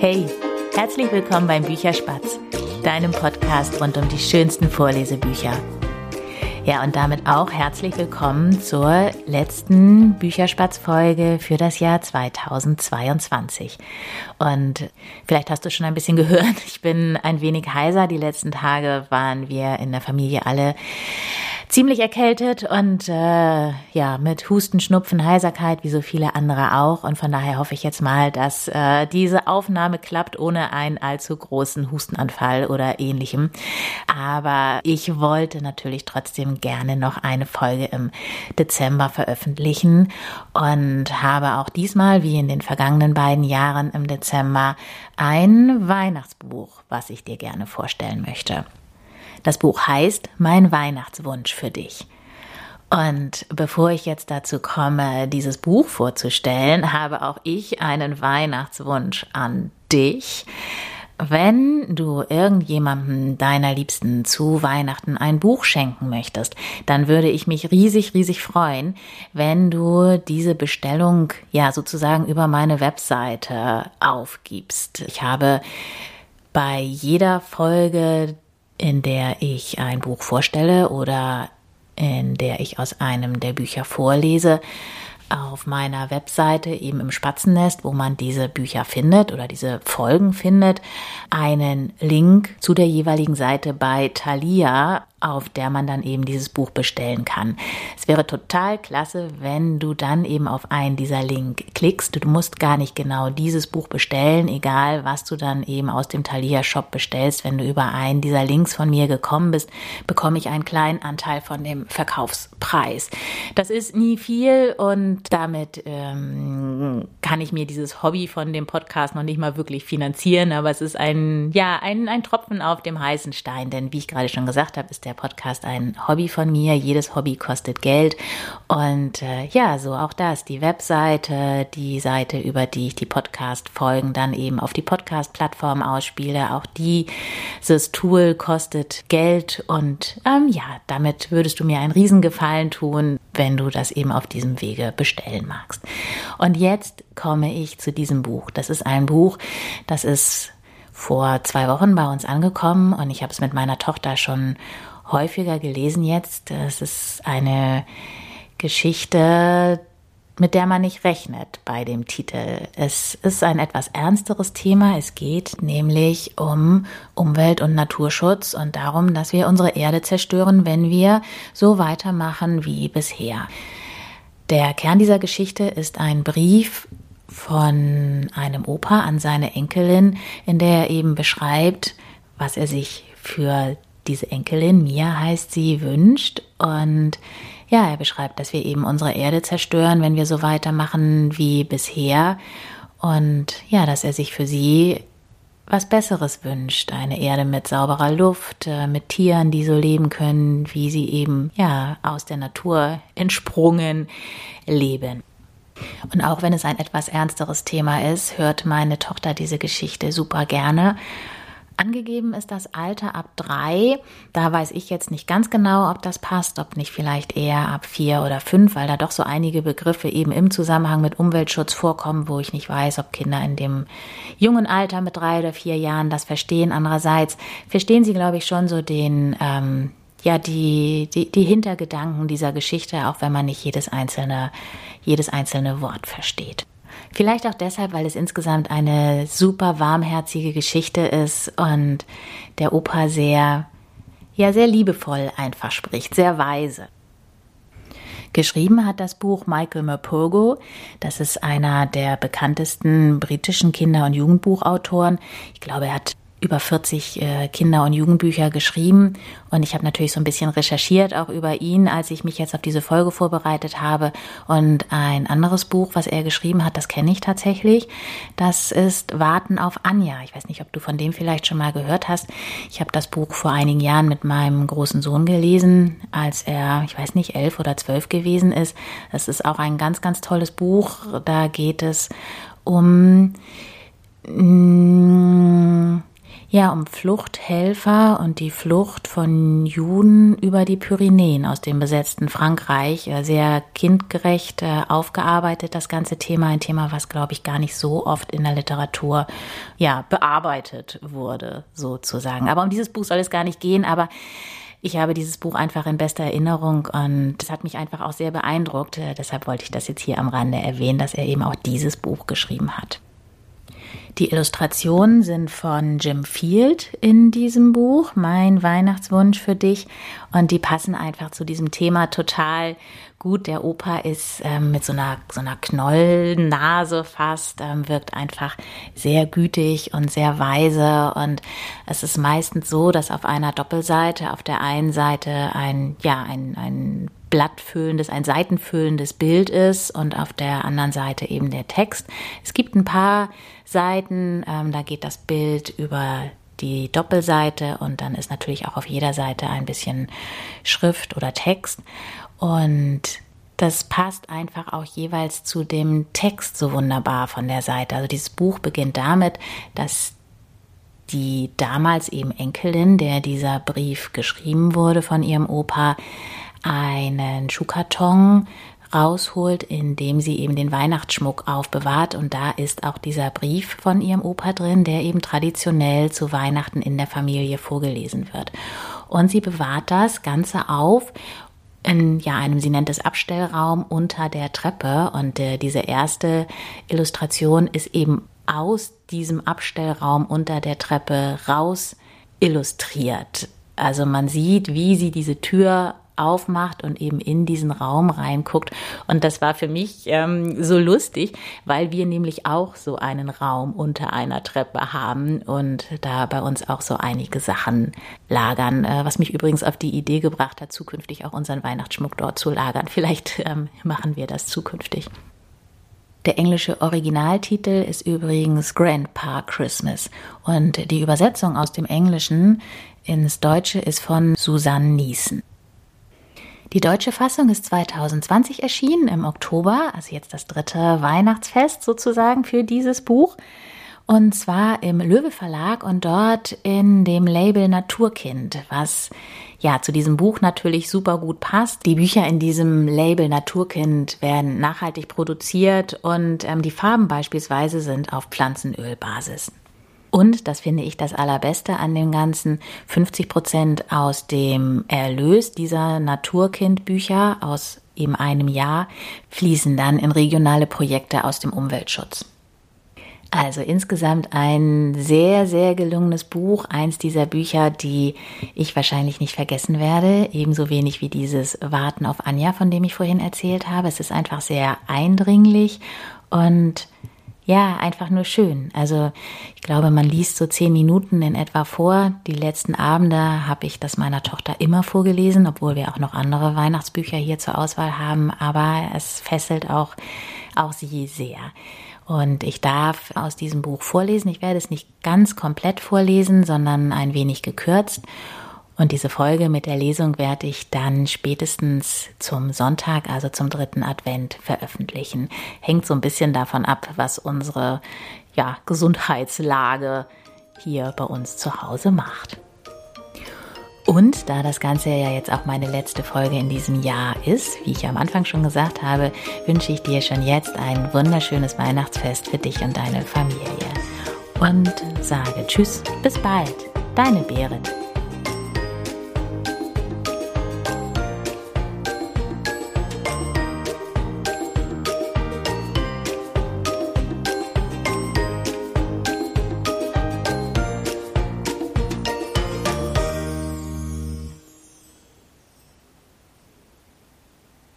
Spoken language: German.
Hey, herzlich willkommen beim Bücherspatz, deinem Podcast rund um die schönsten Vorlesebücher. Ja, und damit auch herzlich willkommen zur letzten Bücherspatz-Folge für das Jahr 2022. Und vielleicht hast du schon ein bisschen gehört, ich bin ein wenig heiser. Die letzten Tage waren wir in der Familie alle ziemlich erkältet und äh, ja, mit Husten, Schnupfen, Heiserkeit, wie so viele andere auch. Und von daher hoffe ich jetzt mal, dass äh, diese Aufnahme klappt ohne einen allzu großen Hustenanfall oder ähnlichem. Aber ich wollte natürlich trotzdem gerne noch eine Folge im Dezember veröffentlichen und habe auch diesmal, wie in den vergangenen beiden Jahren im Dezember, ein Weihnachtsbuch, was ich dir gerne vorstellen möchte. Das Buch heißt Mein Weihnachtswunsch für dich. Und bevor ich jetzt dazu komme, dieses Buch vorzustellen, habe auch ich einen Weihnachtswunsch an dich. Wenn du irgendjemandem deiner Liebsten zu Weihnachten ein Buch schenken möchtest, dann würde ich mich riesig, riesig freuen, wenn du diese Bestellung ja sozusagen über meine Webseite aufgibst. Ich habe bei jeder Folge in der ich ein Buch vorstelle oder in der ich aus einem der Bücher vorlese, auf meiner Webseite, eben im Spatzennest, wo man diese Bücher findet oder diese Folgen findet, einen Link zu der jeweiligen Seite bei Thalia auf der man dann eben dieses Buch bestellen kann. Es wäre total klasse, wenn du dann eben auf einen dieser Link klickst. Du musst gar nicht genau dieses Buch bestellen, egal was du dann eben aus dem Thalia Shop bestellst. Wenn du über einen dieser Links von mir gekommen bist, bekomme ich einen kleinen Anteil von dem Verkaufspreis. Das ist nie viel und damit ähm, kann ich mir dieses Hobby von dem Podcast noch nicht mal wirklich finanzieren, aber es ist ein, ja, ein, ein Tropfen auf dem heißen Stein, denn wie ich gerade schon gesagt habe, ist der der Podcast ein Hobby von mir. Jedes Hobby kostet Geld. Und äh, ja, so auch das. Die Webseite, die Seite, über die ich die Podcast-Folgen dann eben auf die Podcast-Plattform ausspiele. Auch dieses Tool kostet Geld. Und ähm, ja, damit würdest du mir einen Riesengefallen tun, wenn du das eben auf diesem Wege bestellen magst. Und jetzt komme ich zu diesem Buch. Das ist ein Buch, das ist vor zwei Wochen bei uns angekommen und ich habe es mit meiner Tochter schon häufiger gelesen jetzt. Es ist eine Geschichte, mit der man nicht rechnet bei dem Titel. Es ist ein etwas ernsteres Thema. Es geht nämlich um Umwelt- und Naturschutz und darum, dass wir unsere Erde zerstören, wenn wir so weitermachen wie bisher. Der Kern dieser Geschichte ist ein Brief von einem Opa an seine Enkelin, in der er eben beschreibt, was er sich für diese Enkelin, Mia heißt sie, wünscht. Und ja, er beschreibt, dass wir eben unsere Erde zerstören, wenn wir so weitermachen wie bisher. Und ja, dass er sich für sie was Besseres wünscht. Eine Erde mit sauberer Luft, äh, mit Tieren, die so leben können, wie sie eben, ja, aus der Natur entsprungen leben. Und auch wenn es ein etwas ernsteres Thema ist, hört meine Tochter diese Geschichte super gerne Angegeben ist das Alter ab drei. Da weiß ich jetzt nicht ganz genau, ob das passt, ob nicht vielleicht eher ab vier oder fünf, weil da doch so einige Begriffe eben im Zusammenhang mit Umweltschutz vorkommen, wo ich nicht weiß, ob Kinder in dem jungen Alter mit drei oder vier Jahren das verstehen. Andererseits verstehen sie, glaube ich, schon so den, ähm, ja, die, die, die Hintergedanken dieser Geschichte, auch wenn man nicht jedes einzelne, jedes einzelne Wort versteht. Vielleicht auch deshalb, weil es insgesamt eine super warmherzige Geschichte ist und der Opa sehr, ja, sehr liebevoll einfach spricht, sehr weise. Geschrieben hat das Buch Michael Mapurgo. Das ist einer der bekanntesten britischen Kinder- und Jugendbuchautoren. Ich glaube, er hat über 40 äh, Kinder- und Jugendbücher geschrieben und ich habe natürlich so ein bisschen recherchiert auch über ihn, als ich mich jetzt auf diese Folge vorbereitet habe. Und ein anderes Buch, was er geschrieben hat, das kenne ich tatsächlich. Das ist Warten auf Anja. Ich weiß nicht, ob du von dem vielleicht schon mal gehört hast. Ich habe das Buch vor einigen Jahren mit meinem großen Sohn gelesen, als er, ich weiß nicht, elf oder zwölf gewesen ist. Das ist auch ein ganz, ganz tolles Buch. Da geht es um mm, ja, um Fluchthelfer und die Flucht von Juden über die Pyrenäen aus dem besetzten Frankreich. Äh, sehr kindgerecht äh, aufgearbeitet, das ganze Thema. Ein Thema, was, glaube ich, gar nicht so oft in der Literatur, ja, bearbeitet wurde, sozusagen. Aber um dieses Buch soll es gar nicht gehen, aber ich habe dieses Buch einfach in bester Erinnerung und das hat mich einfach auch sehr beeindruckt. Äh, deshalb wollte ich das jetzt hier am Rande erwähnen, dass er eben auch dieses Buch geschrieben hat. Die Illustrationen sind von Jim Field in diesem Buch, Mein Weihnachtswunsch für dich. Und die passen einfach zu diesem Thema total gut. Der Opa ist ähm, mit so einer, so einer Knollnase fast, ähm, wirkt einfach sehr gütig und sehr weise. Und es ist meistens so, dass auf einer Doppelseite auf der einen Seite ein, ja, ein, ein blattfüllendes, ein seitenfüllendes Bild ist und auf der anderen Seite eben der Text. Es gibt ein paar Seiten, ähm, da geht das Bild über die Doppelseite und dann ist natürlich auch auf jeder Seite ein bisschen Schrift oder Text und das passt einfach auch jeweils zu dem Text so wunderbar von der Seite. Also dieses Buch beginnt damit, dass die damals eben Enkelin, der dieser Brief geschrieben wurde von ihrem Opa, einen Schuhkarton rausholt, in dem sie eben den Weihnachtsschmuck aufbewahrt. Und da ist auch dieser Brief von ihrem Opa drin, der eben traditionell zu Weihnachten in der Familie vorgelesen wird. Und sie bewahrt das Ganze auf in ja einem, sie nennt es Abstellraum unter der Treppe. Und äh, diese erste Illustration ist eben aus diesem Abstellraum unter der Treppe raus illustriert. Also man sieht, wie sie diese Tür aufmacht und eben in diesen Raum reinguckt. Und das war für mich ähm, so lustig, weil wir nämlich auch so einen Raum unter einer Treppe haben und da bei uns auch so einige Sachen lagern, äh, was mich übrigens auf die Idee gebracht hat, zukünftig auch unseren Weihnachtsschmuck dort zu lagern. Vielleicht ähm, machen wir das zukünftig. Der englische Originaltitel ist übrigens Grandpa Christmas und die Übersetzung aus dem Englischen ins Deutsche ist von Susanne Niesen. Die deutsche Fassung ist 2020 erschienen im Oktober, also jetzt das dritte Weihnachtsfest sozusagen für dieses Buch. Und zwar im Löwe Verlag und dort in dem Label Naturkind, was ja zu diesem Buch natürlich super gut passt. Die Bücher in diesem Label Naturkind werden nachhaltig produziert und ähm, die Farben beispielsweise sind auf Pflanzenölbasis. Und, das finde ich das Allerbeste an dem Ganzen, 50 Prozent aus dem Erlös dieser Naturkindbücher aus eben einem Jahr fließen dann in regionale Projekte aus dem Umweltschutz. Also insgesamt ein sehr, sehr gelungenes Buch. Eins dieser Bücher, die ich wahrscheinlich nicht vergessen werde. Ebenso wenig wie dieses Warten auf Anja, von dem ich vorhin erzählt habe. Es ist einfach sehr eindringlich und ja, einfach nur schön. Also ich glaube, man liest so zehn Minuten in etwa vor. Die letzten Abende habe ich das meiner Tochter immer vorgelesen, obwohl wir auch noch andere Weihnachtsbücher hier zur Auswahl haben. Aber es fesselt auch, auch sie sehr. Und ich darf aus diesem Buch vorlesen. Ich werde es nicht ganz komplett vorlesen, sondern ein wenig gekürzt. Und diese Folge mit der Lesung werde ich dann spätestens zum Sonntag, also zum dritten Advent, veröffentlichen. Hängt so ein bisschen davon ab, was unsere ja, Gesundheitslage hier bei uns zu Hause macht. Und da das Ganze ja jetzt auch meine letzte Folge in diesem Jahr ist, wie ich am Anfang schon gesagt habe, wünsche ich dir schon jetzt ein wunderschönes Weihnachtsfest für dich und deine Familie. Und sage Tschüss, bis bald, deine Beeren.